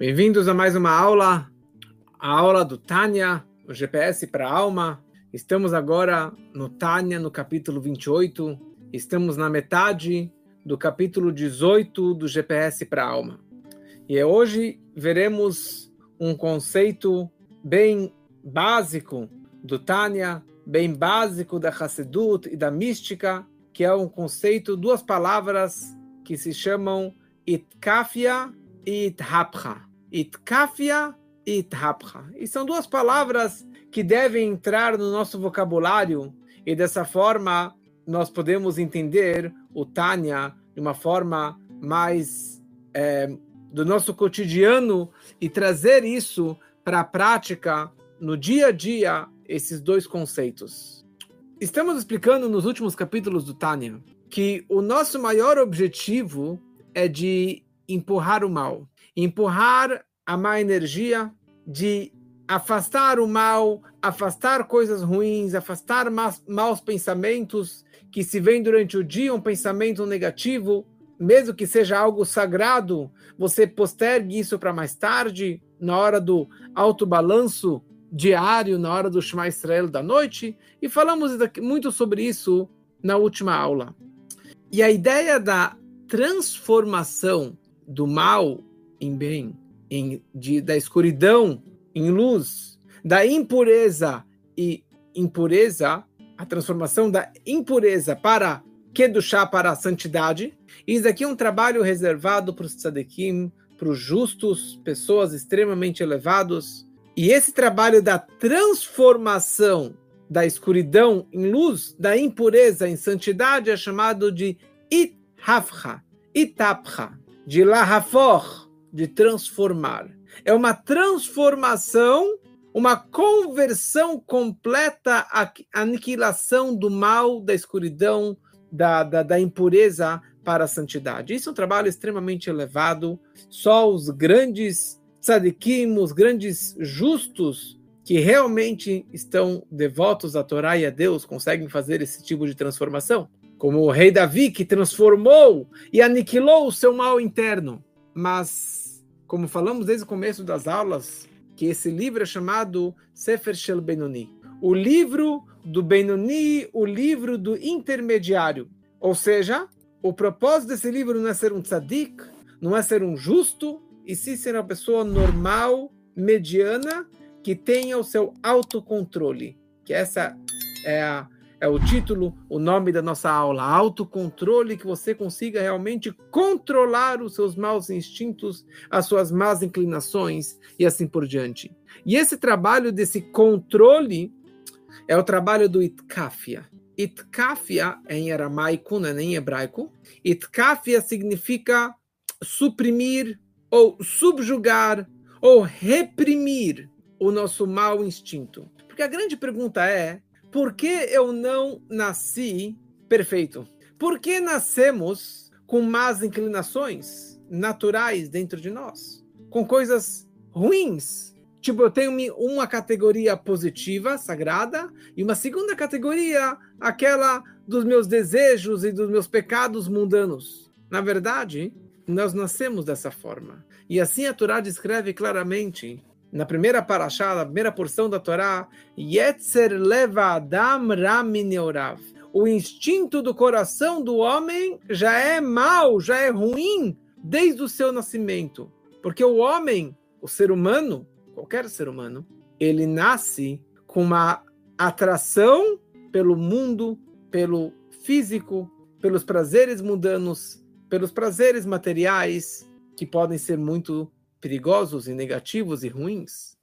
Bem-vindos a mais uma aula, a aula do Tânia, o GPS para a alma. Estamos agora no Tânia, no capítulo 28. Estamos na metade do capítulo 18 do GPS para a alma. E hoje veremos um conceito bem básico do Tânia, bem básico da Hassedut e da mística, que é um conceito, duas palavras que se chamam Itkafia e Ithapcha. Itkafia e Ithapcha. E são duas palavras que devem entrar no nosso vocabulário e dessa forma nós podemos entender o Tânia de uma forma mais é, do nosso cotidiano e trazer isso para a prática no dia a dia, esses dois conceitos. Estamos explicando nos últimos capítulos do Tânia que o nosso maior objetivo é de empurrar o mal, empurrar a má energia, de afastar o mal, afastar coisas ruins, afastar maus, pensamentos que se vem durante o dia um pensamento negativo, mesmo que seja algo sagrado, você postergue isso para mais tarde, na hora do alto balanço diário, na hora do Shema Israel da noite, e falamos muito sobre isso na última aula. E a ideia da transformação do mal em bem, em, de, da escuridão em luz, da impureza e impureza, a transformação da impureza para Kedushá, para a santidade. Isso aqui é um trabalho reservado para os tzadikim, para os justos, pessoas extremamente elevados. E esse trabalho da transformação da escuridão em luz, da impureza em santidade, é chamado de Ithafcha, Itapcha, de Lahafor, de transformar. É uma transformação, uma conversão completa, a aniquilação do mal, da escuridão, da, da, da impureza para a santidade. Isso é um trabalho extremamente elevado. Só os grandes tzadikim, os grandes justos, que realmente estão devotos à Torá e a Deus, conseguem fazer esse tipo de transformação. Como o rei Davi, que transformou e aniquilou o seu mal interno. Mas como falamos desde o começo das aulas, que esse livro é chamado Sefer Shel Benoni. O livro do Benoni, o livro do intermediário. Ou seja, o propósito desse livro não é ser um tzadik, não é ser um justo, e sim ser uma pessoa normal, mediana, que tenha o seu autocontrole. Que essa é a é o título, o nome da nossa aula, autocontrole, que você consiga realmente controlar os seus maus instintos, as suas más inclinações e assim por diante. E esse trabalho desse controle é o trabalho do Itkafia. Itkafia é em aramaico, não é em hebraico. Itkafia significa suprimir ou subjugar ou reprimir o nosso mau instinto. Porque a grande pergunta é por que eu não nasci perfeito? Por que nascemos com más inclinações naturais dentro de nós? Com coisas ruins? Tipo, eu tenho uma categoria positiva, sagrada, e uma segunda categoria, aquela dos meus desejos e dos meus pecados mundanos. Na verdade, nós nascemos dessa forma. E assim a Torá descreve claramente na primeira paraxá, na primeira porção da Torá, Yetzer leva Adam Ramineorav. O instinto do coração do homem já é mau, já é ruim desde o seu nascimento. Porque o homem, o ser humano, qualquer ser humano, ele nasce com uma atração pelo mundo, pelo físico, pelos prazeres mundanos, pelos prazeres materiais, que podem ser muito perigosos e negativos e ruins.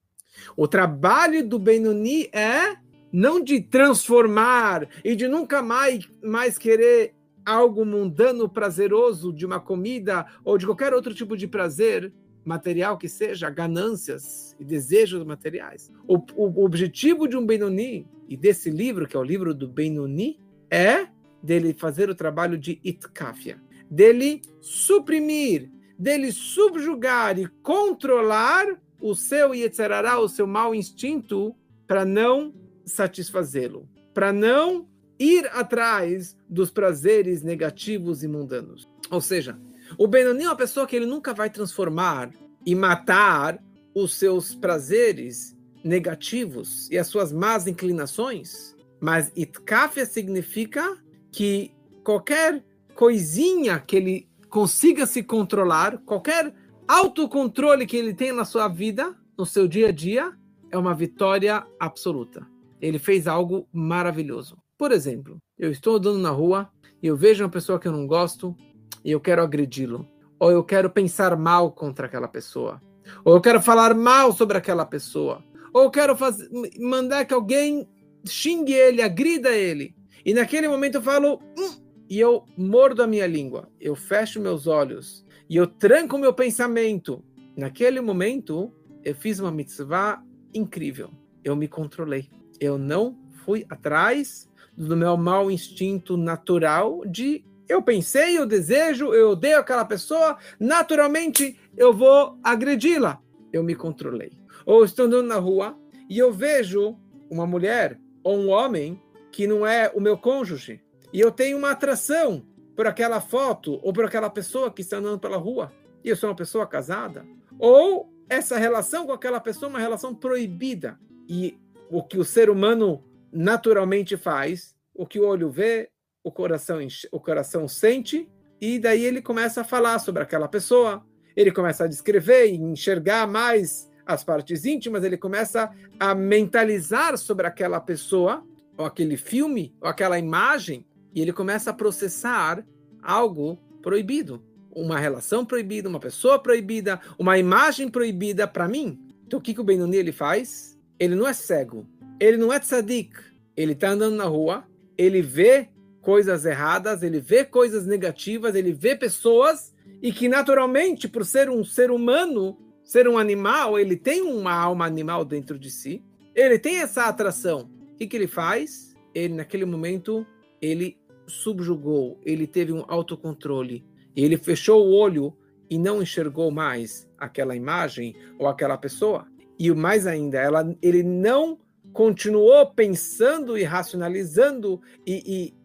O trabalho do Benoni é não de transformar e de nunca mais, mais querer algo mundano, prazeroso de uma comida ou de qualquer outro tipo de prazer material que seja, ganâncias e desejos materiais. O, o objetivo de um Benoni e desse livro, que é o livro do Benoni, é dele fazer o trabalho de itkafia, dele suprimir dele subjugar e controlar o seu Yetzerará, o seu mau instinto, para não satisfazê-lo, para não ir atrás dos prazeres negativos e mundanos. Ou seja, o Benoni é uma pessoa que ele nunca vai transformar e matar os seus prazeres negativos e as suas más inclinações. Mas itkafia significa que qualquer coisinha que ele consiga se controlar, qualquer autocontrole que ele tenha na sua vida, no seu dia a dia, é uma vitória absoluta. Ele fez algo maravilhoso. Por exemplo, eu estou andando na rua e eu vejo uma pessoa que eu não gosto e eu quero agredi-lo. Ou eu quero pensar mal contra aquela pessoa. Ou eu quero falar mal sobre aquela pessoa. Ou eu quero fazer, mandar que alguém xingue ele, agrida ele. E naquele momento eu falo, hum, e eu mordo a minha língua, eu fecho meus olhos e eu tranco meu pensamento. Naquele momento, eu fiz uma mitzvah incrível. Eu me controlei. Eu não fui atrás do meu mau instinto natural de eu pensei, eu desejo, eu odeio aquela pessoa, naturalmente eu vou agredi-la. Eu me controlei. Ou estou andando na rua e eu vejo uma mulher ou um homem que não é o meu cônjuge e eu tenho uma atração por aquela foto ou por aquela pessoa que está andando pela rua. E eu sou uma pessoa casada, ou essa relação com aquela pessoa é uma relação proibida. E o que o ser humano naturalmente faz, o que o olho vê, o coração, o coração sente, e daí ele começa a falar sobre aquela pessoa, ele começa a descrever e enxergar mais as partes íntimas, ele começa a mentalizar sobre aquela pessoa, ou aquele filme, ou aquela imagem, e ele começa a processar algo proibido. Uma relação proibida, uma pessoa proibida, uma imagem proibida para mim. Então o que, que o Benoni ele faz? Ele não é cego, ele não é tzadik, ele está andando na rua, ele vê coisas erradas, ele vê coisas negativas, ele vê pessoas e que naturalmente, por ser um ser humano, ser um animal, ele tem uma alma animal dentro de si, ele tem essa atração. O que, que ele faz? Ele, naquele momento, ele subjugou, ele teve um autocontrole, ele fechou o olho e não enxergou mais aquela imagem ou aquela pessoa. E mais ainda, ela, ele não continuou pensando e racionalizando e, e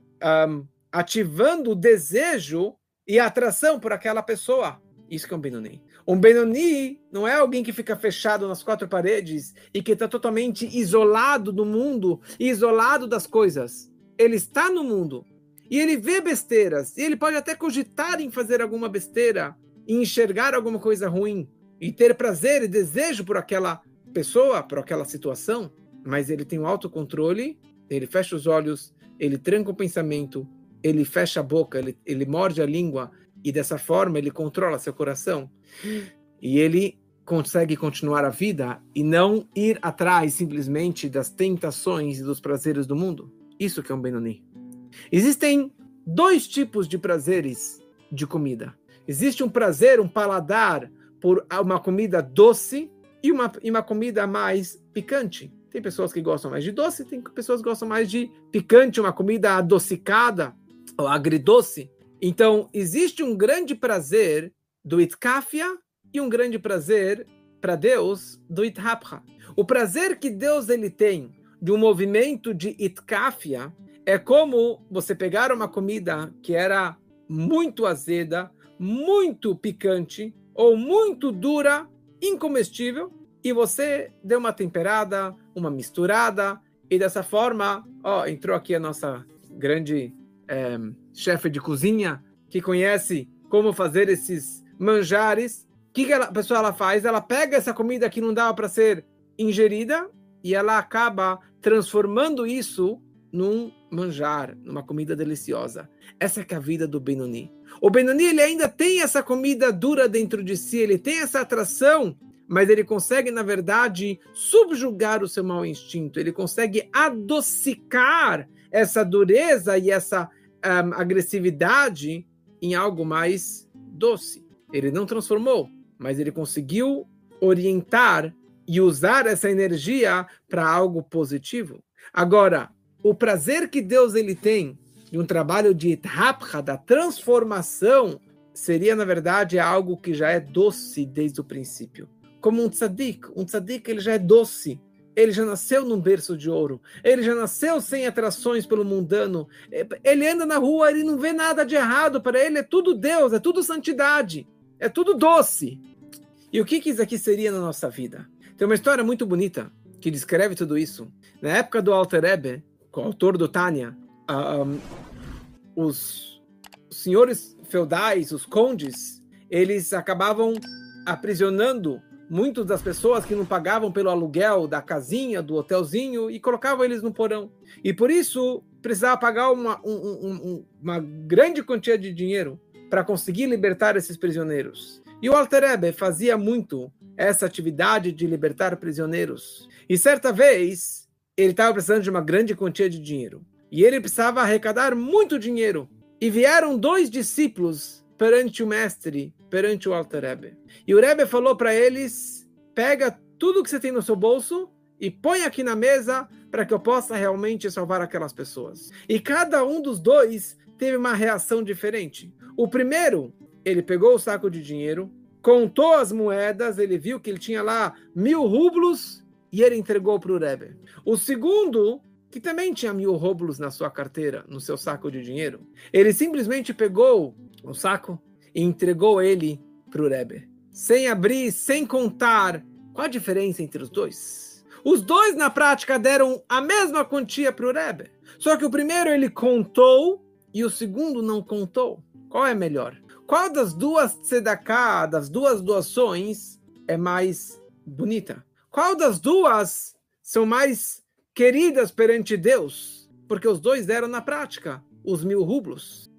um, ativando o desejo e a atração por aquela pessoa. Isso que é um Benoni. Um Benoni não é alguém que fica fechado nas quatro paredes e que está totalmente isolado do mundo, isolado das coisas. Ele está no mundo e ele vê besteiras e ele pode até cogitar em fazer alguma besteira, e enxergar alguma coisa ruim e ter prazer e desejo por aquela pessoa, por aquela situação, mas ele tem o autocontrole, ele fecha os olhos, ele tranca o pensamento, ele fecha a boca, ele, ele morde a língua e dessa forma ele controla seu coração. E ele consegue continuar a vida e não ir atrás simplesmente das tentações e dos prazeres do mundo. Isso que é um Benoni. Existem dois tipos de prazeres de comida. Existe um prazer, um paladar por uma comida doce e uma, e uma comida mais picante. Tem pessoas que gostam mais de doce, tem pessoas que gostam mais de picante, uma comida adocicada ou agridoce. Então, existe um grande prazer do itkafia e um grande prazer para Deus do ithapha. O prazer que Deus ele tem de um movimento de itkafia é como você pegar uma comida que era muito azeda, muito picante ou muito dura, incomestível, e você deu uma temperada, uma misturada, e dessa forma, ó, entrou aqui a nossa grande é, chefe de cozinha, que conhece como fazer esses manjares. O que, que ela, a pessoa ela faz? Ela pega essa comida que não dava para ser ingerida e ela acaba transformando isso num manjar, numa comida deliciosa. Essa é a vida do Benoni. O Benoni ele ainda tem essa comida dura dentro de si, ele tem essa atração mas ele consegue, na verdade, subjugar o seu mau instinto, ele consegue adocicar essa dureza e essa um, agressividade em algo mais doce. Ele não transformou, mas ele conseguiu orientar e usar essa energia para algo positivo. Agora, o prazer que Deus ele tem de um trabalho de Ithapha, da transformação, seria, na verdade, algo que já é doce desde o princípio como um tzadik. Um tzadik ele já é doce. Ele já nasceu num berço de ouro. Ele já nasceu sem atrações pelo mundano. Ele anda na rua, ele não vê nada de errado. Para ele é tudo Deus, é tudo santidade, é tudo doce. E o que, que isso aqui seria na nossa vida? Tem uma história muito bonita que descreve tudo isso. Na época do Alter Rebbe, o autor do Tânia, um, os senhores feudais, os condes, eles acabavam aprisionando muitas das pessoas que não pagavam pelo aluguel da casinha, do hotelzinho, e colocavam eles no porão. E por isso precisava pagar uma, um, um, uma grande quantia de dinheiro para conseguir libertar esses prisioneiros. E o Alter Rebbe fazia muito essa atividade de libertar prisioneiros. E certa vez, ele estava precisando de uma grande quantia de dinheiro. E ele precisava arrecadar muito dinheiro. E vieram dois discípulos perante o mestre, perante o Alter Rebbe. E o Rebbe falou para eles: pega tudo que você tem no seu bolso e põe aqui na mesa para que eu possa realmente salvar aquelas pessoas. E cada um dos dois teve uma reação diferente. O primeiro, ele pegou o saco de dinheiro, contou as moedas, ele viu que ele tinha lá mil rublos e ele entregou para o Rebbe. O segundo, que também tinha mil rublos na sua carteira, no seu saco de dinheiro, ele simplesmente pegou o saco e entregou ele para o Rebbe. Sem abrir, sem contar. Qual a diferença entre os dois? Os dois, na prática, deram a mesma quantia para o Rebbe. Só que o primeiro ele contou e o segundo não contou. Qual é melhor? Qual das duas tzedakah, das duas doações, é mais bonita? Qual das duas são mais queridas perante Deus? Porque os dois deram na prática os mil rublos.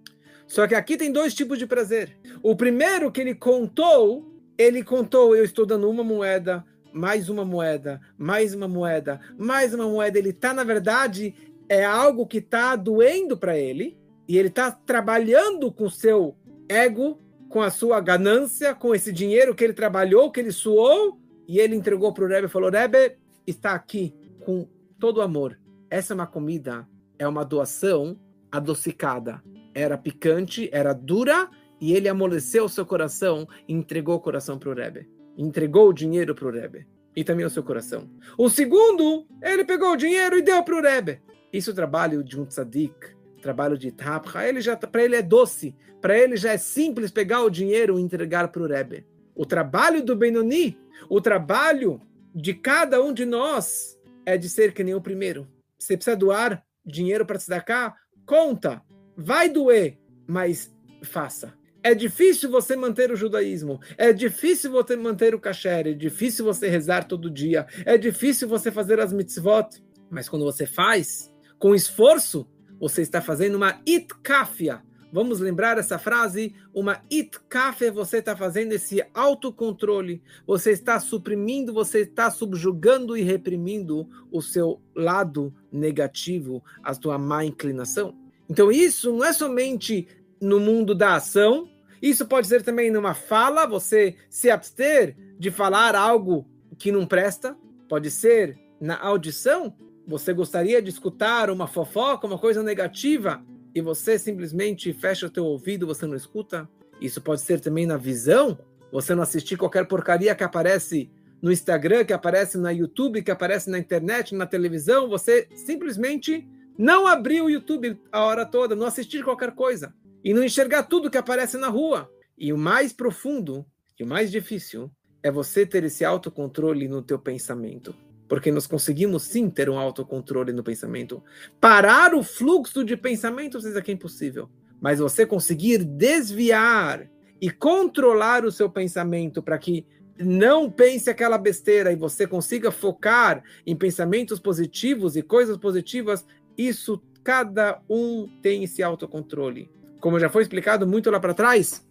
Só que aqui tem dois tipos de prazer. O primeiro que ele contou, ele contou, eu estou dando uma moeda, mais uma moeda, mais uma moeda, mais uma moeda. Ele está, na verdade, é algo que está doendo para ele e ele está trabalhando com seu ego, com a sua ganância, com esse dinheiro que ele trabalhou, que ele suou e ele entregou para o Rebbe e falou: Rebbe, está aqui com todo amor. Essa é uma comida, é uma doação adocicada. Era picante, era dura e ele amoleceu o seu coração e entregou o coração para o Rebbe entregou o dinheiro para o Rebbe e também o seu coração. O segundo, ele pegou o dinheiro e deu para o Rebbe. Isso é o trabalho de um tzadik, trabalho de tapra. Ele já para ele é doce, para ele já é simples pegar o dinheiro e entregar para o Rebbe. O trabalho do Benoni, o trabalho de cada um de nós é de ser que nem o primeiro. Você precisa doar dinheiro para tzedakah? Conta, vai doer, mas faça. É difícil você manter o judaísmo, é difícil você manter o kasher, é difícil você rezar todo dia, é difícil você fazer as mitzvot, mas quando você faz com esforço, você está fazendo uma itkafia. Vamos lembrar essa frase? Uma itkafia, você está fazendo esse autocontrole, você está suprimindo, você está subjugando e reprimindo o seu lado negativo, a sua má inclinação. Então, isso não é somente no mundo da ação, isso pode ser também numa fala, você se abster de falar algo que não presta. Pode ser na audição, você gostaria de escutar uma fofoca, uma coisa negativa, e você simplesmente fecha o teu ouvido, você não escuta. Isso pode ser também na visão, você não assistir qualquer porcaria que aparece no Instagram, que aparece na YouTube, que aparece na internet, na televisão, você simplesmente não abrir o YouTube a hora toda, não assistir qualquer coisa e não enxergar tudo que aparece na rua. E o mais profundo e o mais difícil é você ter esse autocontrole no teu pensamento. Porque nós conseguimos sim ter um autocontrole no pensamento. Parar o fluxo de pensamentos isso aqui é impossível. Mas você conseguir desviar e controlar o seu pensamento para que não pense aquela besteira e você consiga focar em pensamentos positivos e coisas positivas, isso cada um tem esse autocontrole como já foi explicado muito lá para trás,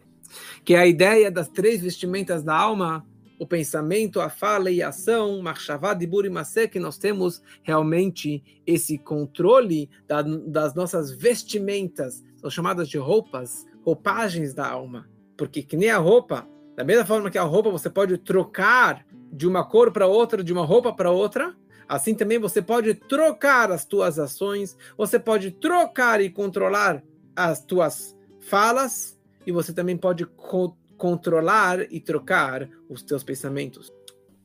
que é a ideia das três vestimentas da alma, o pensamento, a fala e a ação, Marshavad e Burimase, que nós temos realmente esse controle da, das nossas vestimentas, são chamadas de roupas, roupagens da alma. Porque que nem a roupa, da mesma forma que a roupa você pode trocar de uma cor para outra, de uma roupa para outra, assim também você pode trocar as tuas ações, você pode trocar e controlar as tuas falas e você também pode co controlar e trocar os teus pensamentos.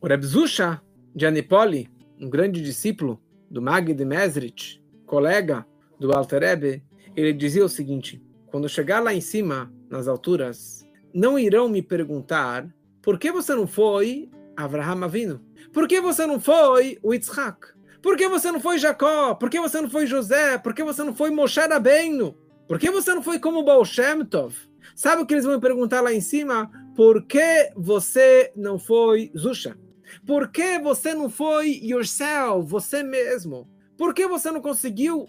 O Reb Zusha de Anipoli, um grande discípulo do Mag de Mesrich, colega do Alter Rebbe, ele dizia o seguinte: quando chegar lá em cima, nas alturas, não irão me perguntar Por que você não foi Abraham Avino? Por que você não foi o Yitzhak? Por que você não foi Jacó? Por que você não foi José? Por que você não foi Moshe Rabbeinu? Por que você não foi como Baal Shem Tov? Sabe o que eles vão perguntar lá em cima? Por que você não foi Zusha? Por que você não foi yourself, você mesmo? Por que você não conseguiu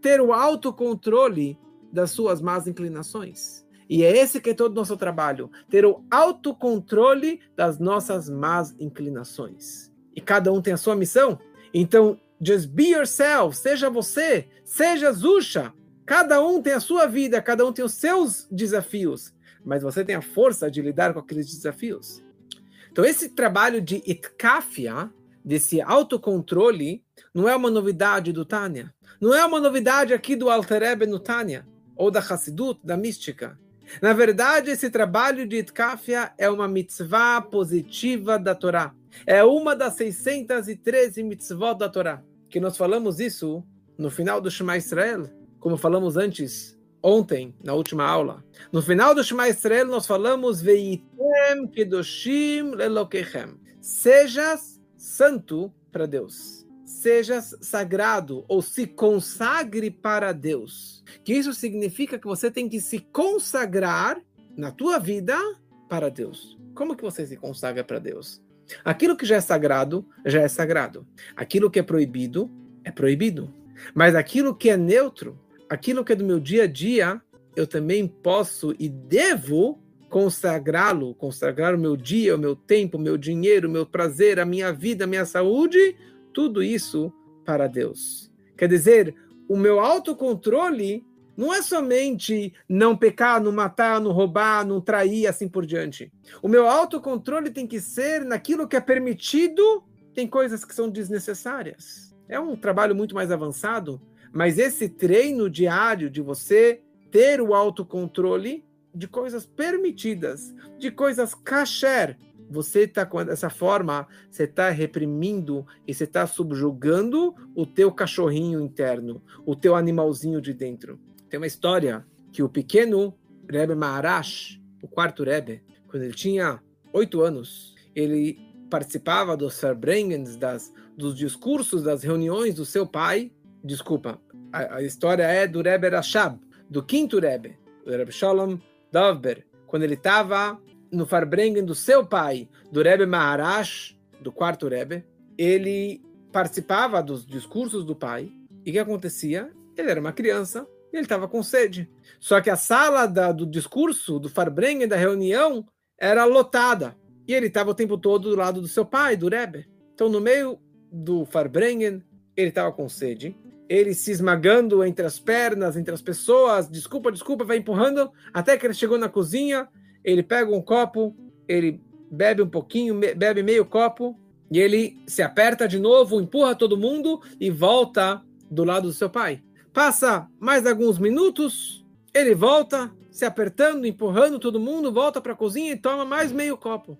ter o autocontrole das suas más inclinações? E é esse que é todo o nosso trabalho, ter o autocontrole das nossas más inclinações. E cada um tem a sua missão. Então, just be yourself, seja você, seja Zusha. Cada um tem a sua vida, cada um tem os seus desafios, mas você tem a força de lidar com aqueles desafios. Então, esse trabalho de itkafia, desse autocontrole, não é uma novidade do Tânia. Não é uma novidade aqui do Alterebe no Tânia, ou da Hassidut, da mística. Na verdade, esse trabalho de itkafia é uma mitzvah positiva da Torá. É uma das 613 mitzvot da Torá. Que nós falamos isso no final do Shema Israel, como falamos antes ontem, na última aula. No final do Shema Israel, nós falamos Veitem Kedoshim Lelokechem. Sejas santo para Deus. Sejas sagrado, ou se consagre para Deus. Que isso significa que você tem que se consagrar na tua vida para Deus. Como que você se consagra para Deus? Aquilo que já é sagrado, já é sagrado. Aquilo que é proibido, é proibido. Mas aquilo que é neutro, aquilo que é do meu dia a dia, eu também posso e devo consagrá-lo, consagrar o meu dia, o meu tempo, o meu dinheiro, o meu prazer, a minha vida, a minha saúde, tudo isso para Deus. Quer dizer, o meu autocontrole não é somente não pecar, não matar, não roubar, não trair, assim por diante. O meu autocontrole tem que ser naquilo que é permitido, tem coisas que são desnecessárias. É um trabalho muito mais avançado, mas esse treino diário de você ter o autocontrole de coisas permitidas, de coisas kasher, você está com essa forma, você está reprimindo e você está subjugando o teu cachorrinho interno, o teu animalzinho de dentro. Tem uma história que o pequeno Rebbe Maharash, o quarto Rebbe, quando ele tinha oito anos, ele participava dos Verbrengens, das, dos discursos, das reuniões do seu pai. Desculpa, a, a história é do Rebbe Rashab, do quinto Rebbe, o Rebbe Shalom Dovber, quando ele estava no Farbrengen do seu pai, do Rebbe Maharash, do quarto Rebbe, ele participava dos discursos do pai, e o que acontecia? Ele era uma criança e ele estava com sede. Só que a sala da, do discurso, do Farbrengen, da reunião, era lotada. E ele estava o tempo todo do lado do seu pai, do Rebbe. Então, no meio do Farbrengen, ele estava com sede ele se esmagando entre as pernas, entre as pessoas, desculpa, desculpa, vai empurrando, até que ele chegou na cozinha, ele pega um copo, ele bebe um pouquinho, bebe meio copo, e ele se aperta de novo, empurra todo mundo e volta do lado do seu pai. Passa mais alguns minutos, ele volta, se apertando, empurrando todo mundo, volta para a cozinha e toma mais meio copo.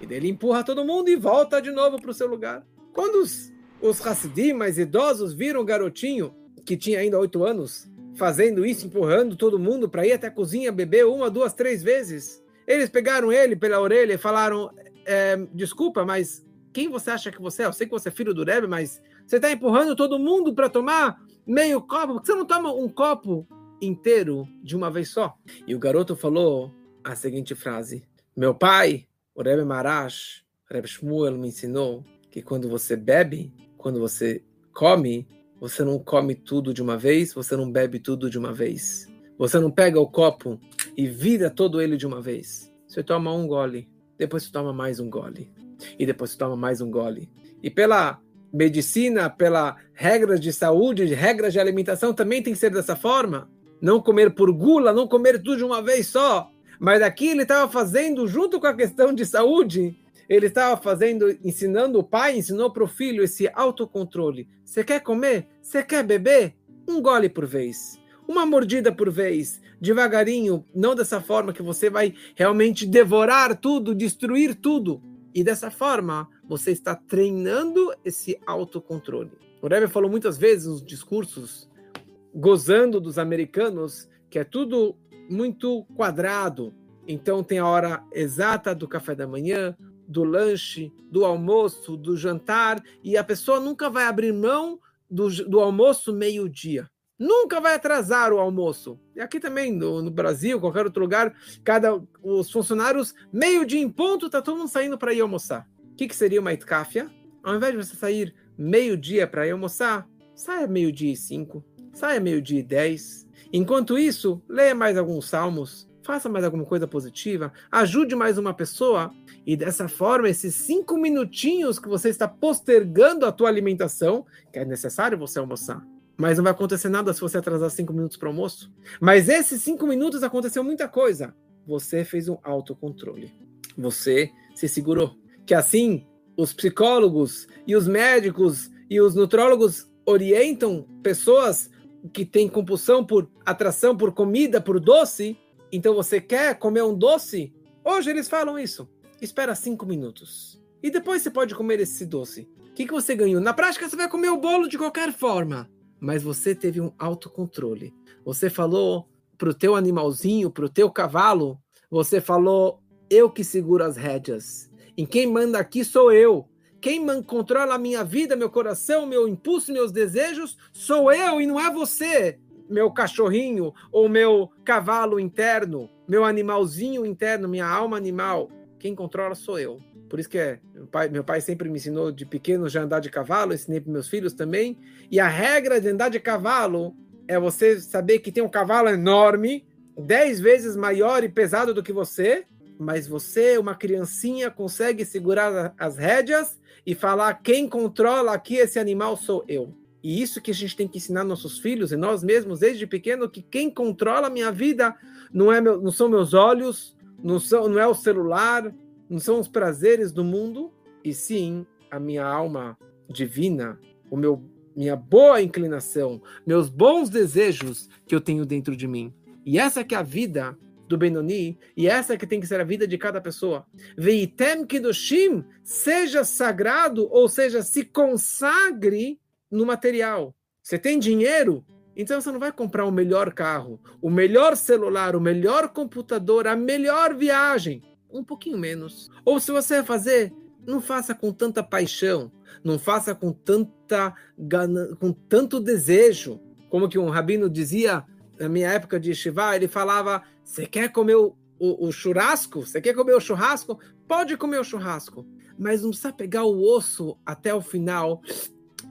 E daí ele empurra todo mundo e volta de novo para o seu lugar. Quando os os Hassidim mais idosos viram o garotinho, que tinha ainda oito anos, fazendo isso, empurrando todo mundo para ir até a cozinha beber uma, duas, três vezes. Eles pegaram ele pela orelha e falaram: é, Desculpa, mas quem você acha que você é? Eu sei que você é filho do Rebbe, mas você está empurrando todo mundo para tomar meio copo. Por que você não toma um copo inteiro de uma vez só? E o garoto falou a seguinte frase: Meu pai, o Rebbe Marash, o Rebbe Shmuel, me ensinou que quando você bebe, quando você come, você não come tudo de uma vez, você não bebe tudo de uma vez. Você não pega o copo e vira todo ele de uma vez. Você toma um gole, depois você toma mais um gole, e depois você toma mais um gole. E pela medicina, pela regras de saúde, regras de alimentação, também tem que ser dessa forma. Não comer por gula, não comer tudo de uma vez só. Mas aqui ele estava fazendo, junto com a questão de saúde, ele estava fazendo, ensinando o pai, ensinou para o filho esse autocontrole. Você quer comer? Você quer beber? Um gole por vez. Uma mordida por vez, devagarinho, não dessa forma que você vai realmente devorar tudo, destruir tudo. E dessa forma, você está treinando esse autocontrole. O Rebbe falou muitas vezes nos discursos, gozando dos americanos, que é tudo muito quadrado, Então tem a hora exata do café da manhã, do lanche, do almoço, do jantar, e a pessoa nunca vai abrir mão do, do almoço meio-dia. Nunca vai atrasar o almoço. E aqui também, no, no, Brasil, qualquer outro lugar, cada os funcionários, meio-dia em ponto, tá todo mundo saindo para ir almoçar. O que, que seria uma itkafia? Ao invés de você sair meio-dia para ir almoçar, saia meio-dia e cinco, saia meio-dia e dez. Enquanto isso, leia mais alguns salmos, faça mais alguma coisa positiva, ajude mais uma pessoa e dessa forma, esses cinco minutinhos que você está postergando a tua alimentação, que é necessário você almoçar, mas não vai acontecer nada se você atrasar cinco minutos para o almoço. Mas esses cinco minutos aconteceu muita coisa. Você fez um autocontrole. Você se segurou. Que assim os psicólogos e os médicos e os nutrólogos orientam pessoas que têm compulsão por atração por comida, por doce, então você quer comer um doce? Hoje eles falam isso. Espera cinco minutos. E depois você pode comer esse doce. O que, que você ganhou? Na prática, você vai comer o bolo de qualquer forma. Mas você teve um autocontrole. Você falou pro teu animalzinho, pro teu cavalo, você falou, eu que seguro as rédeas. E quem manda aqui sou eu. Quem controla a minha vida, meu coração, meu impulso, meus desejos, sou eu e não é você meu cachorrinho ou meu cavalo interno, meu animalzinho interno, minha alma animal. Quem controla sou eu. Por isso que é, meu, pai, meu pai sempre me ensinou de pequeno já andar de cavalo, ensinei para meus filhos também. E a regra de andar de cavalo é você saber que tem um cavalo enorme, dez vezes maior e pesado do que você, mas você, uma criancinha, consegue segurar as rédeas e falar: quem controla aqui esse animal sou eu. E isso que a gente tem que ensinar nossos filhos e nós mesmos desde pequeno que quem controla a minha vida não é meu, não são meus olhos, não são, não é o celular, não são os prazeres do mundo, e sim a minha alma divina, o meu minha boa inclinação, meus bons desejos que eu tenho dentro de mim. E essa que é a vida do Benoni, e essa que tem que ser a vida de cada pessoa. Veitem Kedoshim, seja sagrado, ou seja, se consagre no material. Você tem dinheiro? Então você não vai comprar o melhor carro, o melhor celular, o melhor computador, a melhor viagem. Um pouquinho menos. Ou se você vai fazer, não faça com tanta paixão, não faça com tanta com tanto desejo. Como que um rabino dizia na minha época de Shiva, ele falava: você quer comer o, o, o churrasco? Você quer comer o churrasco? Pode comer o churrasco, mas não precisa pegar o osso até o final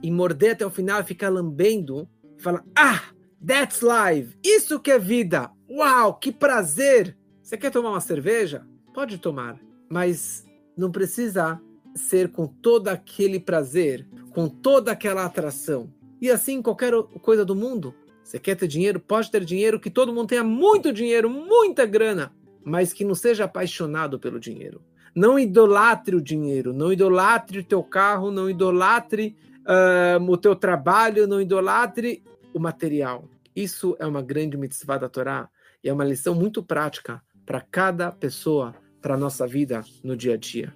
e morder até o final e ficar lambendo, falar: Ah, that's life! Isso que é vida! Uau, que prazer! Você quer tomar uma cerveja? Pode tomar, mas não precisa ser com todo aquele prazer, com toda aquela atração. E assim qualquer coisa do mundo. Você quer ter dinheiro? Pode ter dinheiro, que todo mundo tenha muito dinheiro, muita grana, mas que não seja apaixonado pelo dinheiro. Não idolatre o dinheiro, não idolatre o teu carro, não idolatre uh, o teu trabalho, não idolatre o material. Isso é uma grande mitzvah da Torá e é uma lição muito prática para cada pessoa, para a nossa vida no dia a dia.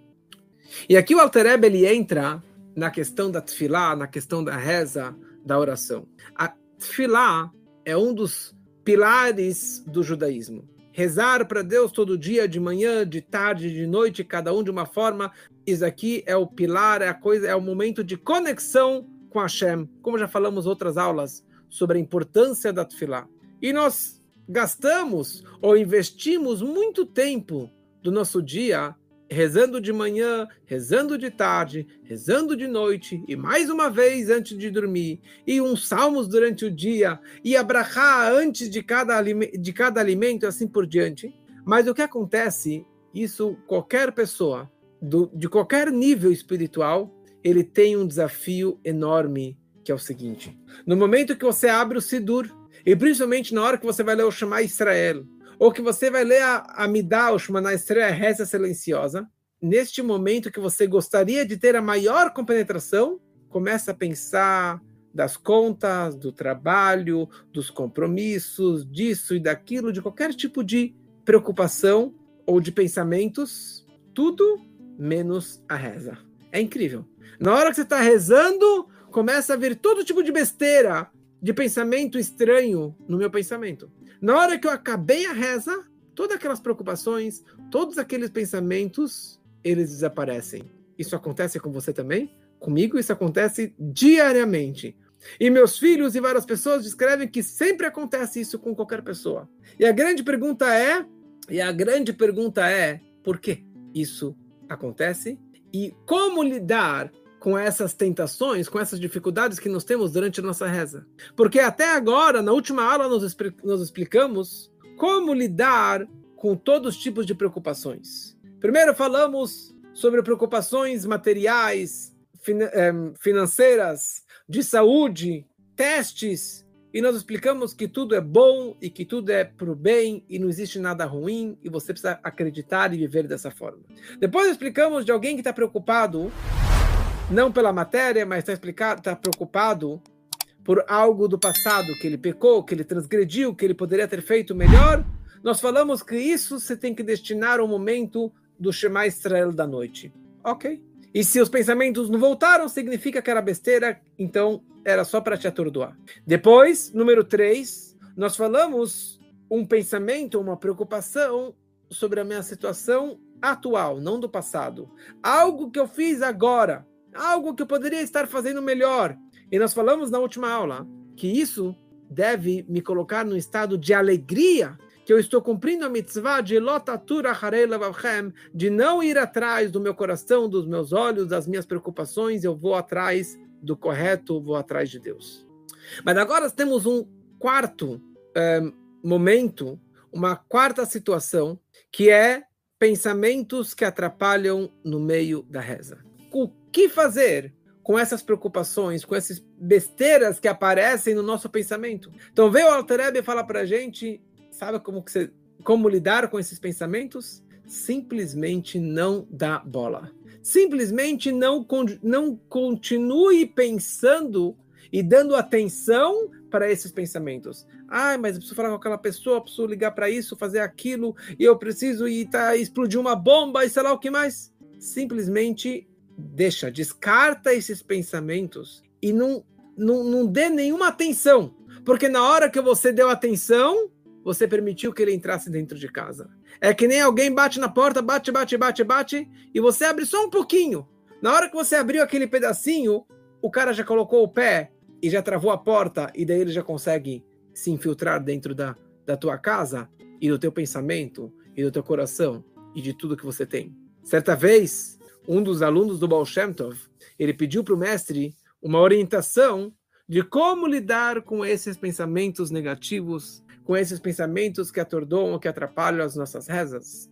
E aqui o Alter Ebe, ele entra na questão da tefilá, na questão da reza, da oração. A tefilá é um dos pilares do judaísmo. Rezar para Deus todo dia, de manhã, de tarde, de noite, cada um de uma forma, isso aqui é o pilar, é a coisa, é o momento de conexão com Hashem, como já falamos outras aulas sobre a importância da Tefilá. E nós gastamos ou investimos muito tempo do nosso dia rezando de manhã, rezando de tarde, rezando de noite, e mais uma vez antes de dormir, e uns salmos durante o dia, e abrahar antes de cada, de cada alimento, e assim por diante. Mas o que acontece, isso qualquer pessoa do, de qualquer nível espiritual, ele tem um desafio enorme, que é o seguinte: no momento que você abre o Sidur, e principalmente na hora que você vai ler o Shema Israel, ou que você vai ler a, a Midah, o Shema Israel, a reza silenciosa, neste momento que você gostaria de ter a maior compenetração, começa a pensar das contas, do trabalho, dos compromissos, disso e daquilo, de qualquer tipo de preocupação ou de pensamentos, tudo menos a reza. É incrível. Na hora que você está rezando, começa a vir todo tipo de besteira, de pensamento estranho no meu pensamento. Na hora que eu acabei a reza, todas aquelas preocupações, todos aqueles pensamentos, eles desaparecem. Isso acontece com você também? Comigo isso acontece diariamente. E meus filhos e várias pessoas descrevem que sempre acontece isso com qualquer pessoa. E a grande pergunta é, e a grande pergunta é, por que isso acontece? E como lidar com essas tentações, com essas dificuldades que nós temos durante a nossa reza? Porque até agora, na última aula, nós, nós explicamos como lidar com todos os tipos de preocupações. Primeiro falamos sobre preocupações materiais, eh, financeiras, de saúde, testes, e nós explicamos que tudo é bom e que tudo é para o bem e não existe nada ruim e você precisa acreditar e viver dessa forma. Depois explicamos de alguém que está preocupado, não pela matéria, mas está está preocupado por algo do passado que ele pecou, que ele transgrediu, que ele poderia ter feito melhor. Nós falamos que isso você tem que destinar ao momento do Shema Israel da noite. Ok. E se os pensamentos não voltaram, significa que era besteira, então era só para te atordoar. Depois, número 3, nós falamos um pensamento, uma preocupação sobre a minha situação atual, não do passado. Algo que eu fiz agora, algo que eu poderia estar fazendo melhor. E nós falamos na última aula que isso deve me colocar num estado de alegria que eu estou cumprindo a mitzvah de lotatura de não ir atrás do meu coração, dos meus olhos, das minhas preocupações, eu vou atrás do correto, vou atrás de Deus. Mas agora temos um quarto é, momento, uma quarta situação, que é pensamentos que atrapalham no meio da reza. O que fazer com essas preocupações, com essas besteiras que aparecem no nosso pensamento? Então veio o Alterebe e fala para a gente Sabe como, que você, como lidar com esses pensamentos? Simplesmente não dá bola. Simplesmente não, não continue pensando e dando atenção para esses pensamentos. Ah, mas eu preciso falar com aquela pessoa, preciso ligar para isso, fazer aquilo, e eu preciso ir tá, explodir uma bomba e sei lá o que mais. Simplesmente deixa, descarta esses pensamentos e não, não, não dê nenhuma atenção. Porque na hora que você deu atenção, você permitiu que ele entrasse dentro de casa. É que nem alguém bate na porta, bate, bate, bate, bate, e você abre só um pouquinho. Na hora que você abriu aquele pedacinho, o cara já colocou o pé e já travou a porta, e daí ele já consegue se infiltrar dentro da, da tua casa e do teu pensamento e do teu coração e de tudo que você tem. Certa vez, um dos alunos do Baal Shem Tov, ele pediu para o mestre uma orientação de como lidar com esses pensamentos negativos com esses pensamentos que atordoam, que atrapalham as nossas rezas.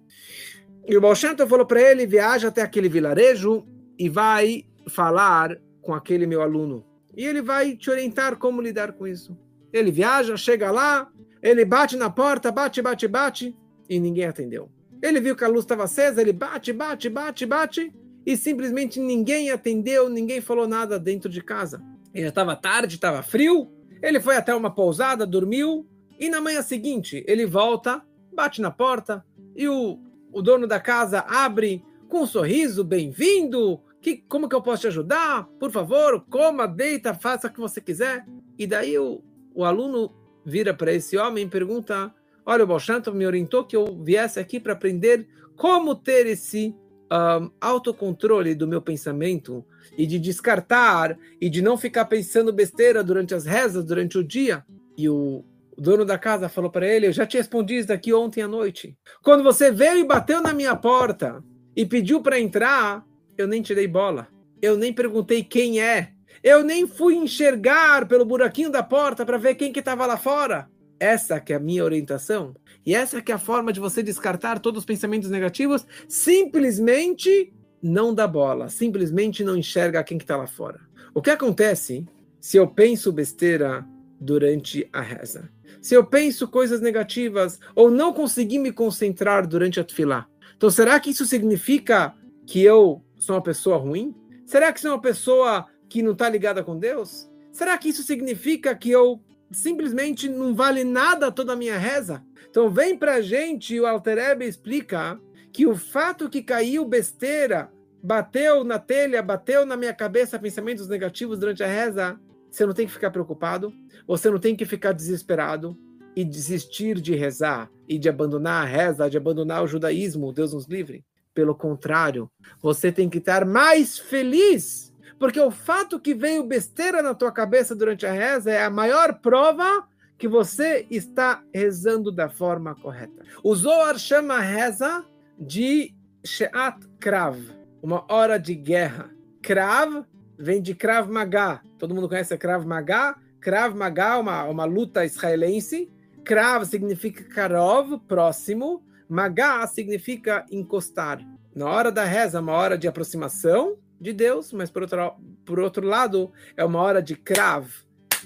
E o Baal falou para ele, viaja até aquele vilarejo e vai falar com aquele meu aluno. E ele vai te orientar como lidar com isso. Ele viaja, chega lá, ele bate na porta, bate, bate, bate, e ninguém atendeu. Ele viu que a luz estava acesa, ele bate, bate, bate, bate, e simplesmente ninguém atendeu, ninguém falou nada dentro de casa. E já estava tarde, estava frio, ele foi até uma pousada, dormiu, e na manhã seguinte, ele volta, bate na porta e o, o dono da casa abre com um sorriso: Bem-vindo! Que, como que eu posso te ajudar? Por favor, coma, deita, faça o que você quiser. E daí o, o aluno vira para esse homem e pergunta: Olha, o Balshanto me orientou que eu viesse aqui para aprender como ter esse um, autocontrole do meu pensamento e de descartar e de não ficar pensando besteira durante as rezas, durante o dia. E o, o dono da casa falou para ele: Eu já te respondi isso daqui ontem à noite. Quando você veio e bateu na minha porta e pediu para entrar, eu nem te dei bola. Eu nem perguntei quem é. Eu nem fui enxergar pelo buraquinho da porta para ver quem que estava lá fora. Essa que é a minha orientação. E essa que é a forma de você descartar todos os pensamentos negativos. Simplesmente não dá bola. Simplesmente não enxerga quem que está lá fora. O que acontece se eu penso besteira durante a reza? Se eu penso coisas negativas ou não consegui me concentrar durante a tefilá. Então, será que isso significa que eu sou uma pessoa ruim? Será que sou uma pessoa que não está ligada com Deus? Será que isso significa que eu simplesmente não vale nada toda a minha reza? Então, vem para a gente o Alterebe explica que o fato que caiu besteira, bateu na telha, bateu na minha cabeça pensamentos negativos durante a reza, você não tem que ficar preocupado, você não tem que ficar desesperado. e desistir de rezar e de abandonar a reza, de abandonar o judaísmo, Deus nos livre. Pelo contrário, você tem que estar mais feliz, porque o fato que veio besteira na tua cabeça durante a reza é a maior prova que você está rezando da forma correta. O Zohar chama a reza de Sheat Krav, uma hora de guerra. Krav vem de Krav Maga. Todo mundo conhece Krav Maga? Krav Maga, uma, uma luta israelense. Krav significa Karov, próximo. Maga significa encostar. Na hora da reza, é uma hora de aproximação de Deus, mas por outro, por outro lado, é uma hora de Krav,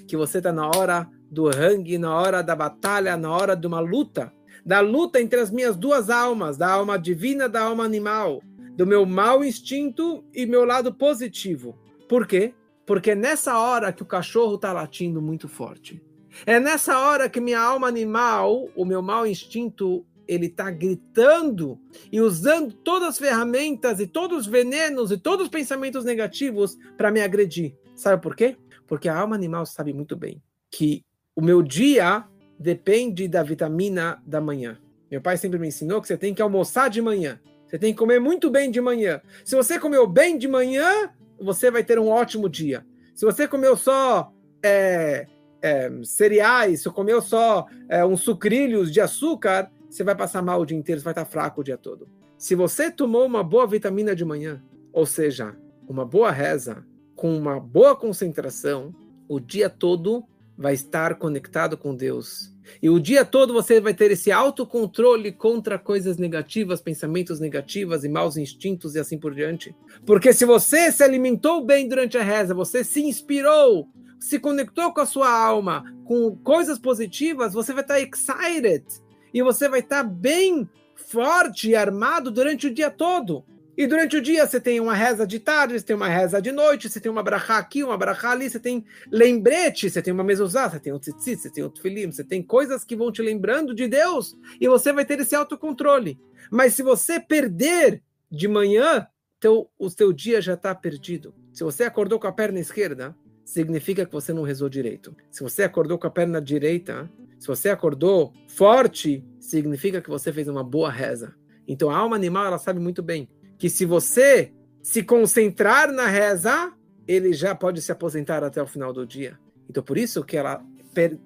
que você está na hora do rangue, na hora da batalha, na hora de uma luta. Da luta entre as minhas duas almas, da alma divina da alma animal, do meu mau instinto e meu lado positivo. Por quê? Porque é nessa hora que o cachorro está latindo muito forte. É nessa hora que minha alma animal, o meu mau instinto, ele está gritando e usando todas as ferramentas e todos os venenos e todos os pensamentos negativos para me agredir. Sabe por quê? Porque a alma animal sabe muito bem que o meu dia depende da vitamina da manhã. Meu pai sempre me ensinou que você tem que almoçar de manhã. Você tem que comer muito bem de manhã. Se você comeu bem de manhã, você vai ter um ótimo dia. Se você comeu só é, é, cereais, se comeu só é, uns sucrilhos de açúcar, você vai passar mal o dia inteiro, você vai estar fraco o dia todo. Se você tomou uma boa vitamina de manhã, ou seja, uma boa reza, com uma boa concentração, o dia todo vai estar conectado com Deus. E o dia todo você vai ter esse autocontrole contra coisas negativas, pensamentos negativos e maus instintos e assim por diante. Porque se você se alimentou bem durante a reza, você se inspirou, se conectou com a sua alma, com coisas positivas, você vai estar excited e você vai estar bem forte e armado durante o dia todo. E durante o dia você tem uma reza de tarde, você tem uma reza de noite, você tem uma brachá aqui, uma brachá ali, você tem lembrete, você tem uma mezuzá, você tem um tzitzit, você tem um tefilim, você tem coisas que vão te lembrando de Deus e você vai ter esse autocontrole. Mas se você perder de manhã, teu, o seu dia já está perdido. Se você acordou com a perna esquerda, significa que você não rezou direito. Se você acordou com a perna direita, se você acordou forte, significa que você fez uma boa reza. Então a alma animal ela sabe muito bem que se você se concentrar na reza, ele já pode se aposentar até o final do dia. Então, por isso que ela,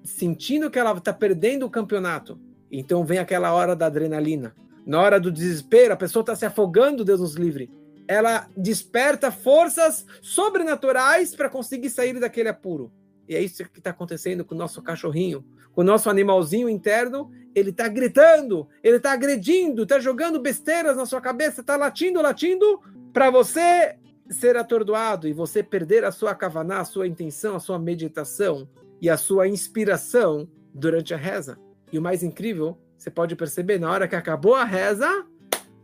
sentindo que ela está perdendo o campeonato, então vem aquela hora da adrenalina. Na hora do desespero, a pessoa está se afogando, Deus nos livre. Ela desperta forças sobrenaturais para conseguir sair daquele apuro. E é isso que está acontecendo com o nosso cachorrinho, com o nosso animalzinho interno. Ele está gritando, ele está agredindo, está jogando besteiras na sua cabeça, está latindo, latindo, para você ser atordoado e você perder a sua kavaná, a sua intenção, a sua meditação e a sua inspiração durante a reza. E o mais incrível, você pode perceber, na hora que acabou a reza,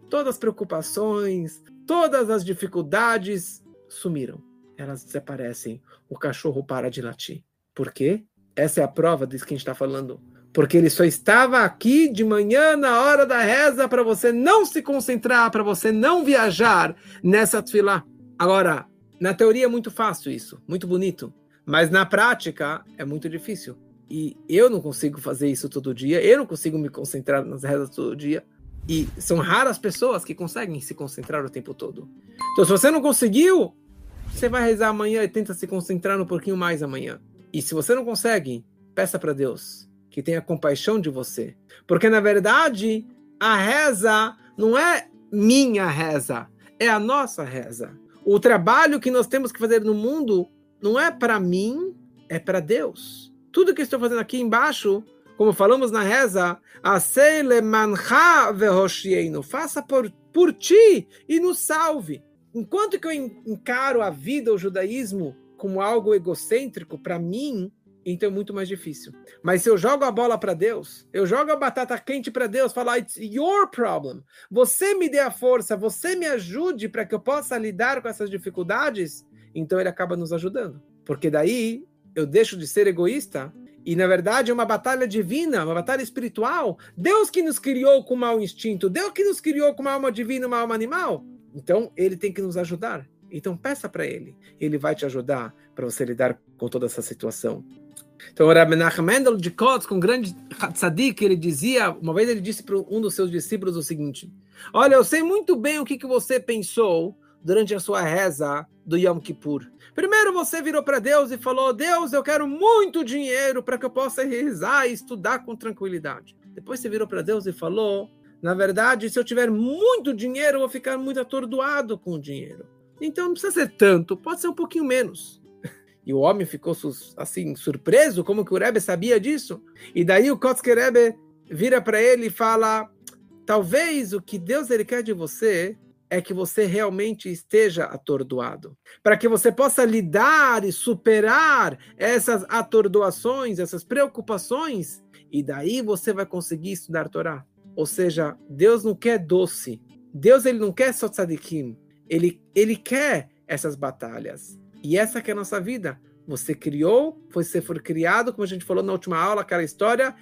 todas as preocupações, todas as dificuldades sumiram elas desaparecem. O cachorro para de latir. Por quê? Essa é a prova disso que a gente está falando. Porque ele só estava aqui de manhã na hora da reza para você não se concentrar, para você não viajar nessa tefilá. Agora, na teoria é muito fácil isso, muito bonito. Mas na prática é muito difícil. E eu não consigo fazer isso todo dia, eu não consigo me concentrar nas rezas todo dia. E são raras pessoas que conseguem se concentrar o tempo todo. Então, se você não conseguiu, você vai rezar amanhã e tenta se concentrar um pouquinho mais amanhã. E se você não consegue, peça para Deus que tenha compaixão de você. Porque na verdade, a reza não é minha reza, é a nossa reza. O trabalho que nós temos que fazer no mundo não é para mim, é para Deus. Tudo que estou fazendo aqui embaixo, como falamos na reza, faça por, por ti e nos salve enquanto que eu encaro a vida, o judaísmo, como algo egocêntrico, para mim, então é muito mais difícil. Mas se eu jogo a bola para Deus, eu jogo a batata quente para Deus, falar, it's your problem. Você me dê a força, você me ajude para que eu possa lidar com essas dificuldades, então ele acaba nos ajudando. Porque daí eu deixo de ser egoísta e na verdade é uma batalha divina, uma batalha espiritual. Deus que nos criou com mau instinto, Deus que nos criou com uma alma divina, uma alma animal. Então, ele tem que nos ajudar. Então, peça para ele. Ele vai te ajudar para você lidar com toda essa situação. Então, o Rabbi Mendel de Kotz, com um grande tzadik, ele dizia, uma vez ele disse para um dos seus discípulos o seguinte: Olha, eu sei muito bem o que, que você pensou durante a sua reza do Yom Kippur. Primeiro você virou para Deus e falou: Deus, eu quero muito dinheiro para que eu possa rezar e estudar com tranquilidade. Depois você virou para Deus e falou: Na verdade, se eu tiver muito dinheiro, eu vou ficar muito atordoado com o dinheiro. Então não precisa ser tanto, pode ser um pouquinho menos. E o homem ficou assim surpreso, como que o Rebbe sabia disso? E daí o Kotzker Rebbe vira para ele e fala: talvez o que Deus ele quer de você é que você realmente esteja atordoado, para que você possa lidar e superar essas atordoações, essas preocupações, e daí você vai conseguir estudar Torá. Ou seja, Deus não quer doce. Deus ele não quer só tzadikim. Ele, ele quer essas batalhas. E essa que é a nossa vida. Você criou, você foi criado, como a gente falou na última aula, aquela história,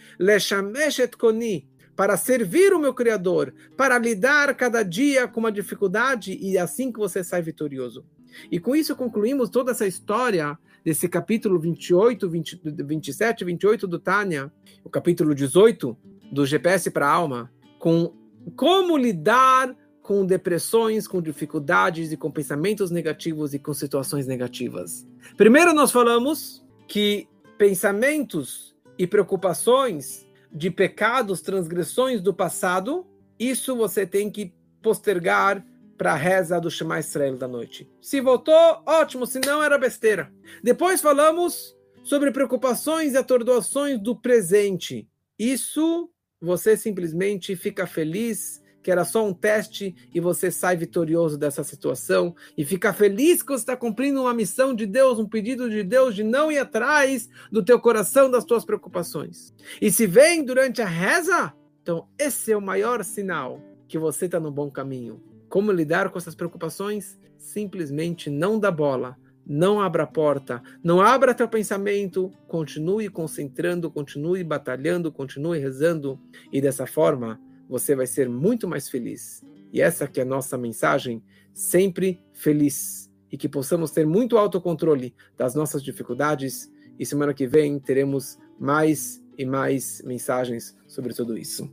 Koni, para servir o meu Criador, para lidar cada dia com uma dificuldade e é assim que você sai vitorioso. E com isso concluímos toda essa história desse capítulo 28, 20, 27, 28 do Tânia, o capítulo 18 do GPS para a alma, com como lidar com depressões, com dificuldades e com pensamentos negativos e com situações negativas. Primeiro, nós falamos que pensamentos e preocupações de pecados, transgressões do passado, isso você tem que postergar para a reza do Shema Israel da noite. Se voltou, ótimo, se não, era besteira. Depois falamos sobre preocupações e atordoações do presente. Isso você simplesmente fica feliz que era só um teste e você sai vitorioso dessa situação e fica feliz que você está cumprindo uma missão de Deus, um pedido de Deus de não ir atrás do teu coração, das tuas preocupações. E se vem durante a reza, então esse é o maior sinal que você está no bom caminho. Como lidar com essas preocupações? Simplesmente não dá bola, não abra a porta, não abra teu pensamento, continue concentrando, continue batalhando, continue rezando e dessa forma você vai ser muito mais feliz. E essa que é a nossa mensagem, sempre feliz. E que possamos ter muito autocontrole das nossas dificuldades. E semana que vem teremos mais e mais mensagens sobre tudo isso.